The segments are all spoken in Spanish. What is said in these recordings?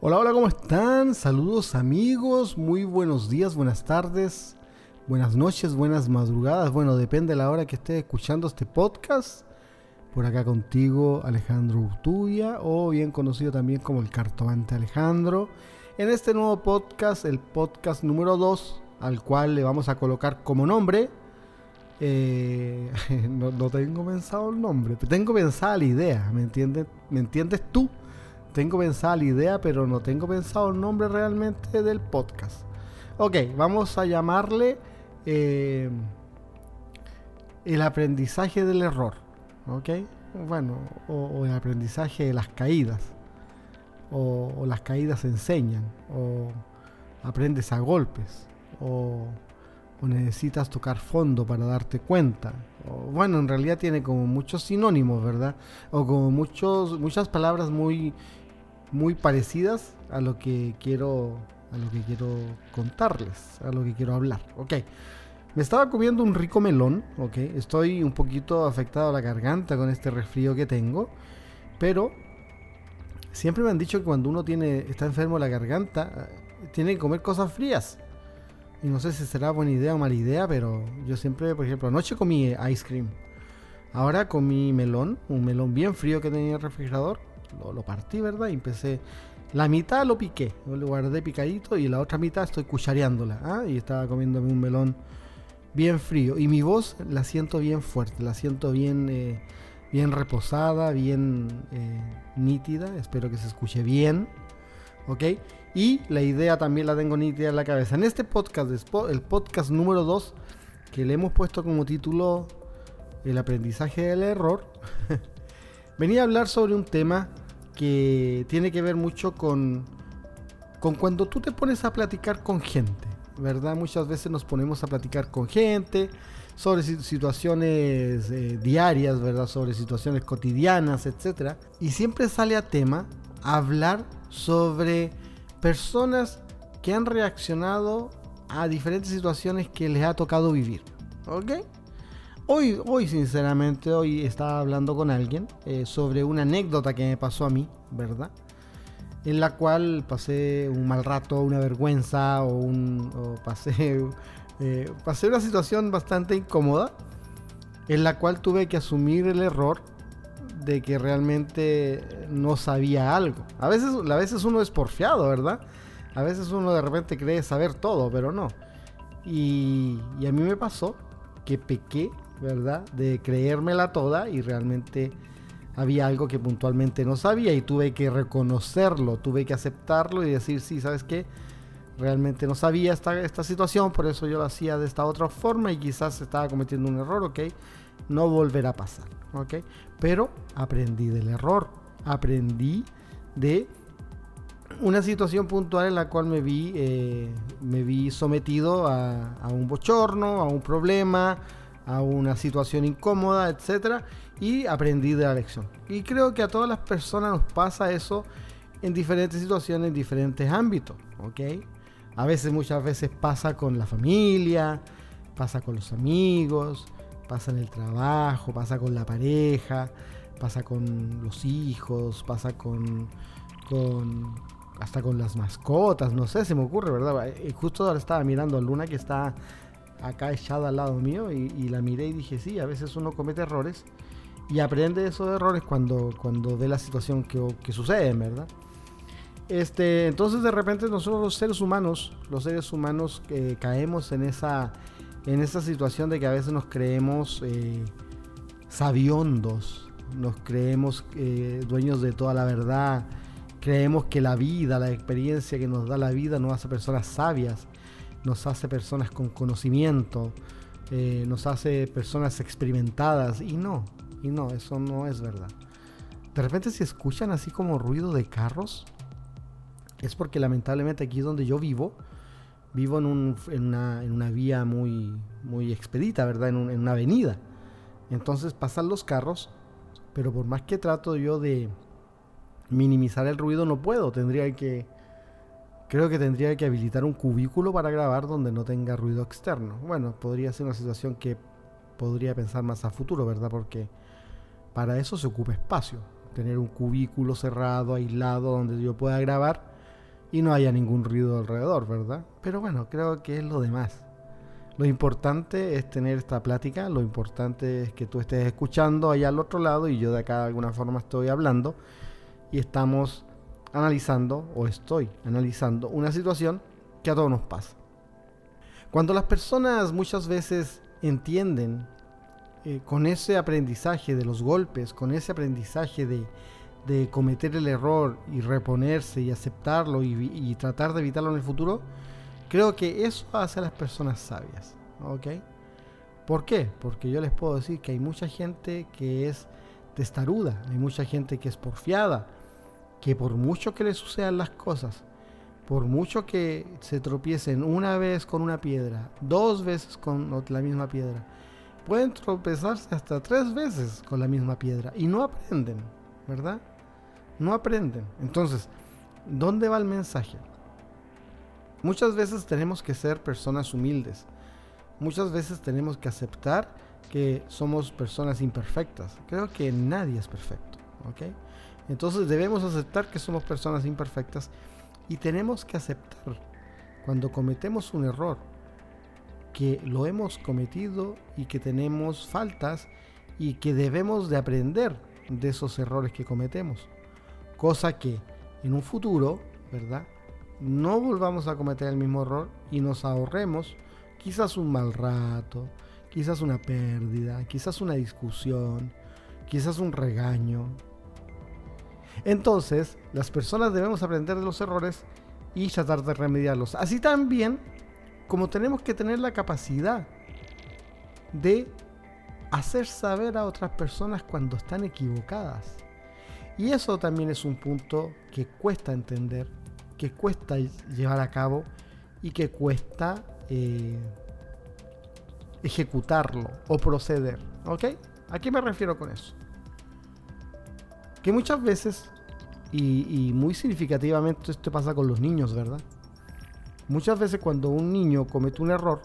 Hola, hola, ¿cómo están? Saludos amigos, muy buenos días, buenas tardes, buenas noches, buenas madrugadas. Bueno, depende de la hora que estés escuchando este podcast. Por acá contigo Alejandro Urtubia, o bien conocido también como el cartomante Alejandro. En este nuevo podcast, el podcast número 2, al cual le vamos a colocar como nombre. eh, no, tengo pensado el nombre, tengo pensada la idea, ¿me entiendes? ¿Me entiendes tú? Tengo pensada la idea, pero no tengo pensado el nombre realmente del podcast. Ok, vamos a llamarle eh, el aprendizaje del error. Ok, bueno, o, el aprendizaje de las caídas. O, o las caídas enseñan. O aprendes a golpes. O, o necesitas tocar fondo para darte cuenta. O, bueno, en realidad tiene como muchos sinónimos, ¿verdad? O como muchos, muchas palabras muy, muy parecidas a lo que quiero a lo que quiero contarles, a lo que quiero hablar. Ok. Me estaba comiendo un rico melón, ok. Estoy un poquito afectado a la garganta con este resfrío que tengo, pero siempre me han dicho que cuando uno tiene está enfermo la garganta, eh, tiene que comer cosas frías. Y no sé si será buena idea o mala idea, pero yo siempre, por ejemplo, anoche comí ice cream. Ahora comí melón, un melón bien frío que tenía en el refrigerador. Lo, lo partí, ¿verdad? Y empecé. La mitad lo piqué, lo guardé picadito y la otra mitad estoy cuchareándola. ¿ah? Y estaba comiéndome un melón bien frío. Y mi voz la siento bien fuerte, la siento bien, eh, bien reposada, bien eh, nítida. Espero que se escuche bien. ¿Ok? Y la idea también la tengo nítida en la cabeza. En este podcast, el podcast número 2, que le hemos puesto como título El aprendizaje del error, venía a hablar sobre un tema que tiene que ver mucho con, con cuando tú te pones a platicar con gente, ¿verdad? Muchas veces nos ponemos a platicar con gente sobre si- situaciones eh, diarias, ¿verdad? Sobre situaciones cotidianas, etc. Y siempre sale a tema hablar sobre personas que han reaccionado a diferentes situaciones que les ha tocado vivir, ¿ok? Hoy, hoy sinceramente, hoy estaba hablando con alguien eh, sobre una anécdota que me pasó a mí, ¿verdad? En la cual pasé un mal rato, una vergüenza o, un, o pasé, eh, pasé una situación bastante incómoda en la cual tuve que asumir el error de que realmente no sabía algo. A veces, a veces uno es porfiado, ¿verdad? A veces uno de repente cree saber todo, pero no. Y, y a mí me pasó que pequé, ¿verdad? De creérmela toda y realmente había algo que puntualmente no sabía y tuve que reconocerlo, tuve que aceptarlo y decir, sí, ¿sabes qué? Realmente no sabía esta, esta situación, por eso yo lo hacía de esta otra forma y quizás estaba cometiendo un error, ¿ok? No volverá a pasar, ¿ok? Pero aprendí del error, aprendí de una situación puntual en la cual me vi, eh, me vi sometido a, a un bochorno, a un problema, a una situación incómoda, etcétera, y aprendí de la lección. Y creo que a todas las personas nos pasa eso en diferentes situaciones, en diferentes ámbitos, ¿ok? A veces, muchas veces pasa con la familia, pasa con los amigos, pasa en el trabajo, pasa con la pareja, pasa con los hijos, pasa con, con hasta con las mascotas, no sé, se me ocurre, ¿verdad? Eh, Justo ahora estaba mirando a Luna que está acá echada al lado mío y, la miré y dije, sí, a veces uno comete errores y aprende de esos errores cuando, cuando ve la situación que, que sucede, ¿verdad? Este, entonces de repente nosotros los seres humanos, los seres humanos eh, caemos en esa, en esa situación de que a veces nos creemos eh, sabiondos, nos creemos eh, dueños de toda la verdad, creemos que la vida, la experiencia que nos da la vida nos hace personas sabias, nos hace personas con conocimiento, eh, nos hace personas experimentadas y no, y no, eso no es verdad. De repente si escuchan así como ruido de carros, es porque lamentablemente aquí donde yo vivo, vivo en, un, en, una, en una, vía muy, muy expedita, ¿verdad? En, una avenida. Entonces pasan los carros, pero por más que trato yo de minimizar el ruido, no puedo. Tendría que, creo que tendría que habilitar un cubículo para grabar donde no tenga ruido externo. Bueno, podría ser una situación que podría pensar más a futuro, ¿verdad? Porque para eso se ocupa espacio. Tener un cubículo cerrado, aislado, donde yo pueda grabar y no haya ningún ruido alrededor, ¿verdad? Pero bueno, creo que es lo demás. Lo importante es tener esta plática, lo importante es que tú estés escuchando allá al otro lado y yo de acá de alguna forma estoy hablando y estamos analizando o estoy analizando una situación que a todos nos pasa. Cuando las personas muchas veces entienden eh, con ese aprendizaje de los golpes, con ese aprendizaje de, de cometer el error y reponerse y aceptarlo y, tratar de evitarlo en el futuro, creo que eso hace a las personas sabias. ¿Ok? ¿Por qué? Porque yo les puedo decir que hay mucha gente que es testaruda, hay mucha gente que es porfiada, que por mucho que le sucedan las cosas, por mucho que se tropiecen una vez con una piedra, dos veces con la misma piedra, pueden tropezarse hasta tres veces con la misma piedra y no aprenden, ¿verdad? no aprenden. Entonces, ¿dónde va el mensaje? Muchas veces tenemos que ser personas humildes. Muchas veces tenemos que aceptar que somos personas imperfectas. Creo que nadie es perfecto. Entonces debemos aceptar que somos personas imperfectas y tenemos que aceptar cuando cometemos un error que lo hemos cometido y que tenemos faltas y que debemos de aprender de esos errores que cometemos. Cosa que en un futuro, ¿verdad? No volvamos a cometer el mismo error y nos ahorremos quizás un mal rato, quizás una pérdida, quizás una discusión, quizás un regaño. Entonces, las personas debemos aprender de los errores y tratar de remediarlos. Así también como tenemos que tener la capacidad de hacer saber a otras personas cuando están equivocadas. Y eso también es un punto que cuesta entender, que cuesta llevar a cabo y que cuesta eh, ejecutarlo o proceder. ¿Ok? ¿A qué me refiero con eso? Que muchas veces, y, muy significativamente esto pasa con los niños, ¿verdad? Muchas veces cuando un niño comete un error,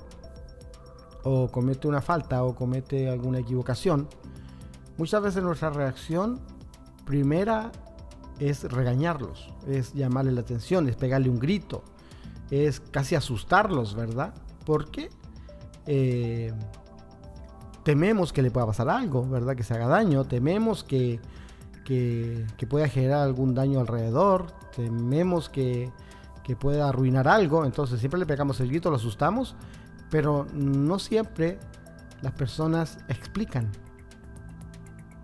o comete una falta, o comete alguna equivocación, muchas veces nuestra reacción primera es regañarlos, es llamarle la atención, es pegarle un grito, es casi asustarlos, ¿verdad? Porque eh, tememos que le pueda pasar algo, ¿verdad? Que se haga daño, tememos que, que, pueda generar algún daño alrededor, tememos que, que pueda arruinar algo, entonces siempre le pegamos el grito, lo asustamos, pero no siempre las personas explican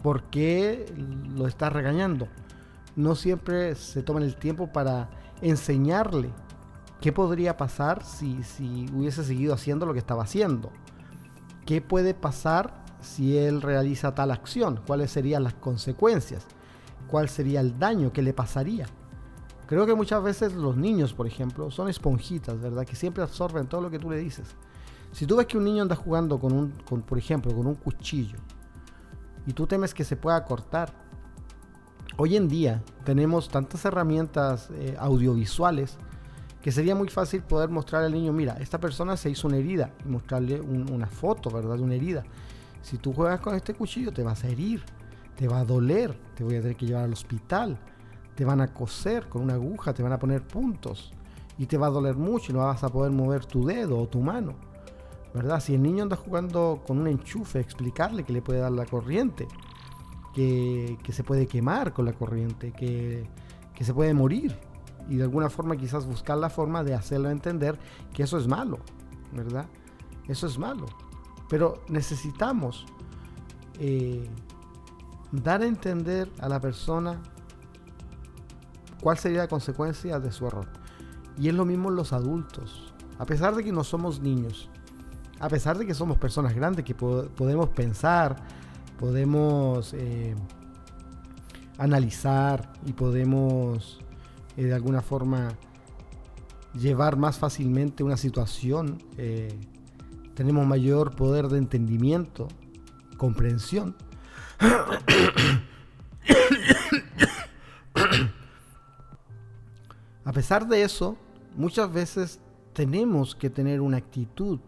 por qué lo está regañando. No siempre se toman el tiempo para enseñarle qué podría pasar si, si hubiese seguido haciendo lo que estaba haciendo. ¿Qué puede pasar si él realiza tal acción? ¿Cuáles serían las consecuencias? ¿Cuál sería el daño que le pasaría? Creo que muchas veces los niños, por ejemplo, son esponjitas, ¿verdad? Que siempre absorben todo lo que tú le dices. Si tú ves que un niño anda jugando con un, con, por ejemplo, con un cuchillo, y tú temes que se pueda cortar. Hoy en día tenemos tantas herramientas eh, audiovisuales que sería muy fácil poder mostrarle al niño, mira, esta persona se hizo una herida y mostrarle una foto, ¿verdad? De una herida. Si tú juegas con este cuchillo te vas a herir, te va a doler, te voy a tener que llevar al hospital, te van a coser con una aguja, te van a poner puntos y te va a doler mucho y no vas a poder mover tu dedo o tu mano. ¿verdad? Si el niño anda jugando con un enchufe, explicarle que le puede dar la corriente, que, se puede quemar con la corriente, que, se puede morir. Y de alguna forma quizás buscar la forma de hacerlo entender que eso es malo, ¿verdad? Eso es malo. Pero necesitamos eh, dar a entender a la persona cuál sería la consecuencia de su error. Y es lo mismo en los adultos. A pesar de que no somos niños, a pesar de que somos personas grandes, que podemos pensar, podemos eh, analizar y podemos eh, de alguna forma llevar más fácilmente una situación, eh, tenemos mayor poder de entendimiento, comprensión. A pesar de eso, muchas veces tenemos que tener una actitud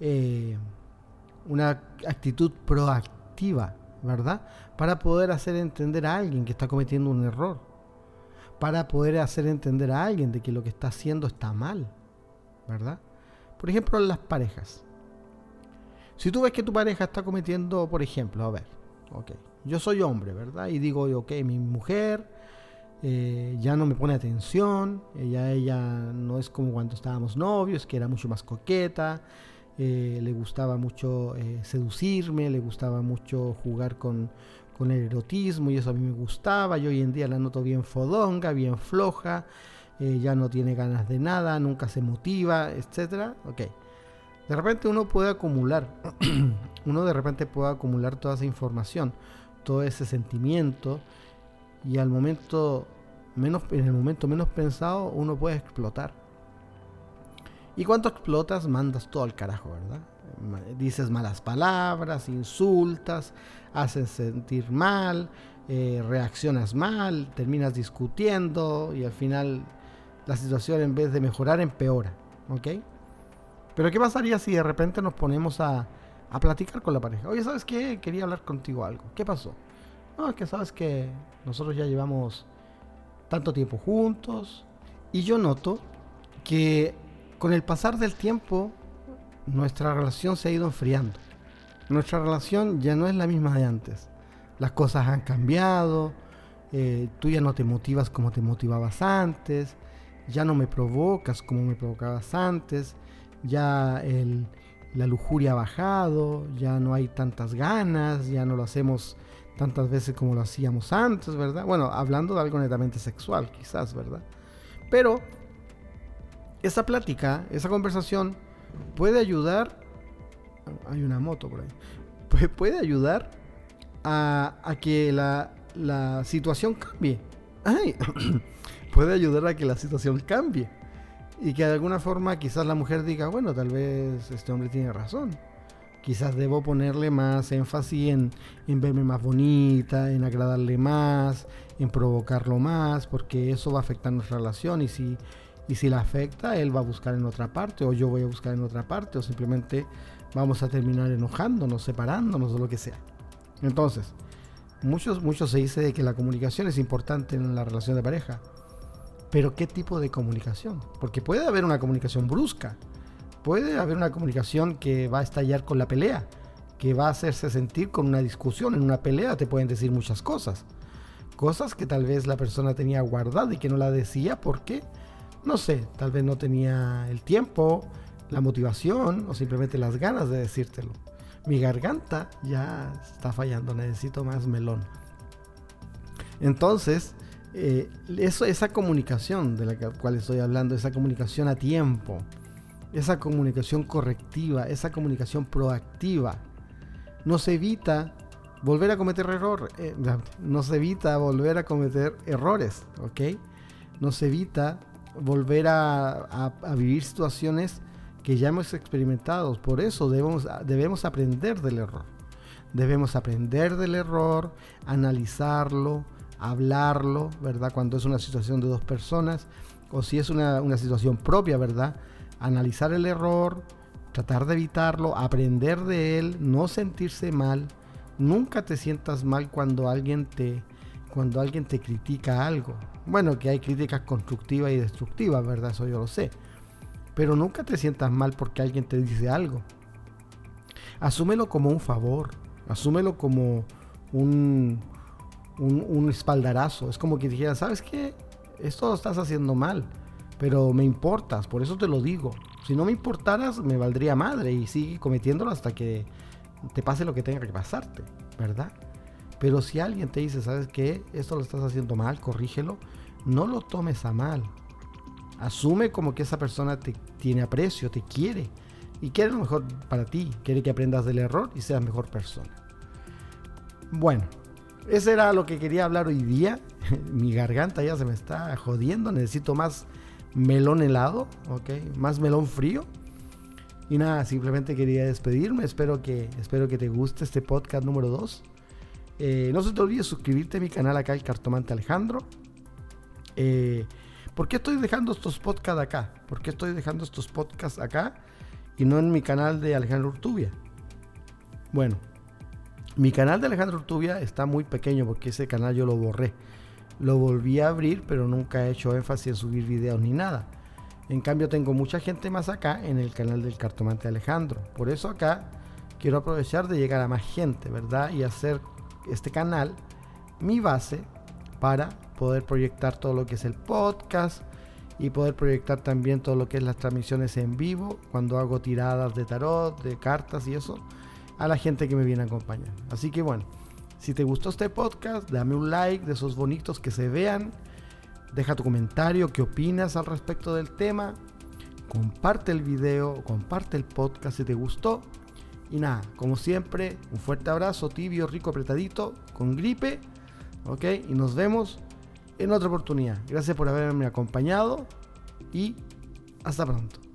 eh, una actitud proactiva, ¿verdad? Para poder hacer entender a alguien que está cometiendo un error. para poder hacer entender a alguien de que lo que está haciendo está mal, ¿verdad? Por ejemplo, las parejas. Si tú ves que tu pareja está cometiendo, por ejemplo, a ver, ok, yo soy hombre, ¿verdad? Y digo, ok, mi mujer eh, ya no me pone atención, ella, ella no es como cuando estábamos novios, que era mucho más coqueta, eh, le gustaba mucho eh, seducirme, le gustaba mucho jugar con, con el erotismo y eso a mí me gustaba. Yo hoy en día la noto bien fodonga, bien floja, ya no tiene ganas de nada, nunca se motiva, etcétera. Ok. De repente uno puede acumular, uno de repente puede acumular toda esa información, todo ese sentimiento y al momento menos, en el momento menos pensado uno puede explotar. Y cuando explotas mandas todo al carajo, ¿verdad? dices malas palabras, insultas, haces sentir mal, eh, reaccionas mal, terminas discutiendo y al final la situación en vez de mejorar empeora. ¿Ok? Pero ¿qué pasaría si de repente nos ponemos a, a platicar con la pareja? Oye, ¿sabes qué? Quería hablar contigo algo. ¿Qué pasó? No, es que sabes que nosotros ya llevamos tanto tiempo juntos y yo noto que con el pasar del tiempo nuestra relación se ha ido enfriando. Nuestra relación ya no es la misma de antes. Las cosas han cambiado, eh, tú ya no te motivas como te motivabas antes, ya no me provocas como me provocabas antes, ya la lujuria ha bajado, ya no hay tantas ganas, ya no lo hacemos tantas veces como lo hacíamos antes, ¿verdad? Bueno, hablando de algo netamente sexual, quizás, ¿verdad? Pero esa plática, esa conversación puede ayudar. Hay una moto por ahí. Puede ayudar a, que la, la, situación cambie. puede ayudar a que la situación cambie. Y que de alguna forma quizás la mujer diga, bueno, tal vez este hombre tiene razón. Quizás debo ponerle más énfasis en, en verme más bonita, en agradarle más, en provocarlo más, porque eso va a afectar nuestra relación. Y si y si la afecta, él va a buscar en otra parte, o yo voy a buscar en otra parte, o simplemente vamos a terminar enojándonos, separándonos, o lo que sea. Entonces, muchos, muchos se dice que la comunicación es importante en la relación de pareja. Pero ¿qué tipo de comunicación? Porque puede haber una comunicación brusca, puede haber una comunicación que va a estallar con la pelea, que va a hacerse sentir con una discusión. En una pelea te pueden decir muchas cosas. Cosas que tal vez la persona tenía guardada y que no la decía. ¿Por qué? no sé, tal vez no tenía el tiempo, la motivación o simplemente las ganas de decírtelo. Mi garganta ya está fallando, necesito más melón. Entonces, eh, eso, esa comunicación de la cual estoy hablando, esa comunicación a tiempo, esa comunicación correctiva, esa comunicación proactiva, nos evita volver a cometer errores, eh, nos evita volver a cometer errores, ¿ok? Nos evita volver a, vivir situaciones que ya hemos experimentado. Por eso debemos, debemos aprender del error. Debemos aprender del error, analizarlo, hablarlo, ¿verdad? Cuando es una situación de dos personas o si es una, una situación propia, ¿verdad? Analizar el error, tratar de evitarlo, aprender de él, no sentirse mal. Nunca te sientas mal cuando alguien te, cuando alguien te critica algo. Bueno, que hay críticas constructivas y destructivas, ¿verdad? Eso yo lo sé. Pero nunca te sientas mal porque alguien te dice algo. Asúmelo como un favor. Asúmelo como un, un, espaldarazo. Es como que dijera, ¿sabes qué? Esto lo estás haciendo mal. Pero me importas, por eso te lo digo. Si no me importaras, me valdría madre y sigue cometiéndolo hasta que te pase lo que tenga que pasarte, ¿verdad? Pero si alguien te dice, ¿sabes qué? Esto lo estás haciendo mal, corrígelo, no lo tomes a mal. Asume como que esa persona te tiene aprecio, te quiere y quiere lo mejor para ti, quiere que aprendas del error y seas mejor persona. Bueno, eso era lo que quería hablar hoy día. Mi garganta ya se me está jodiendo, necesito más melón helado, ¿ok? Más melón frío. Y nada, simplemente quería despedirme. Espero que, espero que te guste este podcast número 2. Eh, no se te olvide suscribirte a mi canal acá, el Cartomante Alejandro. Eh, ¿Por qué estoy dejando estos podcasts acá? ¿Por qué estoy dejando estos podcasts acá y no en mi canal de Alejandro Urtubia? Bueno, mi canal de Alejandro Urtubia está muy pequeño porque ese canal yo lo borré. lo volví a abrir, pero nunca he hecho énfasis en subir videos ni nada. En cambio tengo mucha gente más acá en el canal del cartomante Alejandro. Por eso acá quiero aprovechar de llegar a más gente, ¿verdad? Y hacer este canal mi base para poder proyectar todo lo que es el podcast y poder proyectar también todo lo que es las transmisiones en vivo cuando hago tiradas de tarot, de cartas y eso a la gente que me viene a acompañar. Así que bueno, si te gustó este podcast, dame un like de esos bonitos que se vean. Deja tu comentario, qué opinas al respecto del tema. Comparte el video, comparte el podcast si te gustó. Y nada, como siempre, un fuerte abrazo, tibio, rico, apretadito, con gripe. ¿Ok? Y nos vemos en otra oportunidad. Gracias por haberme acompañado y hasta pronto.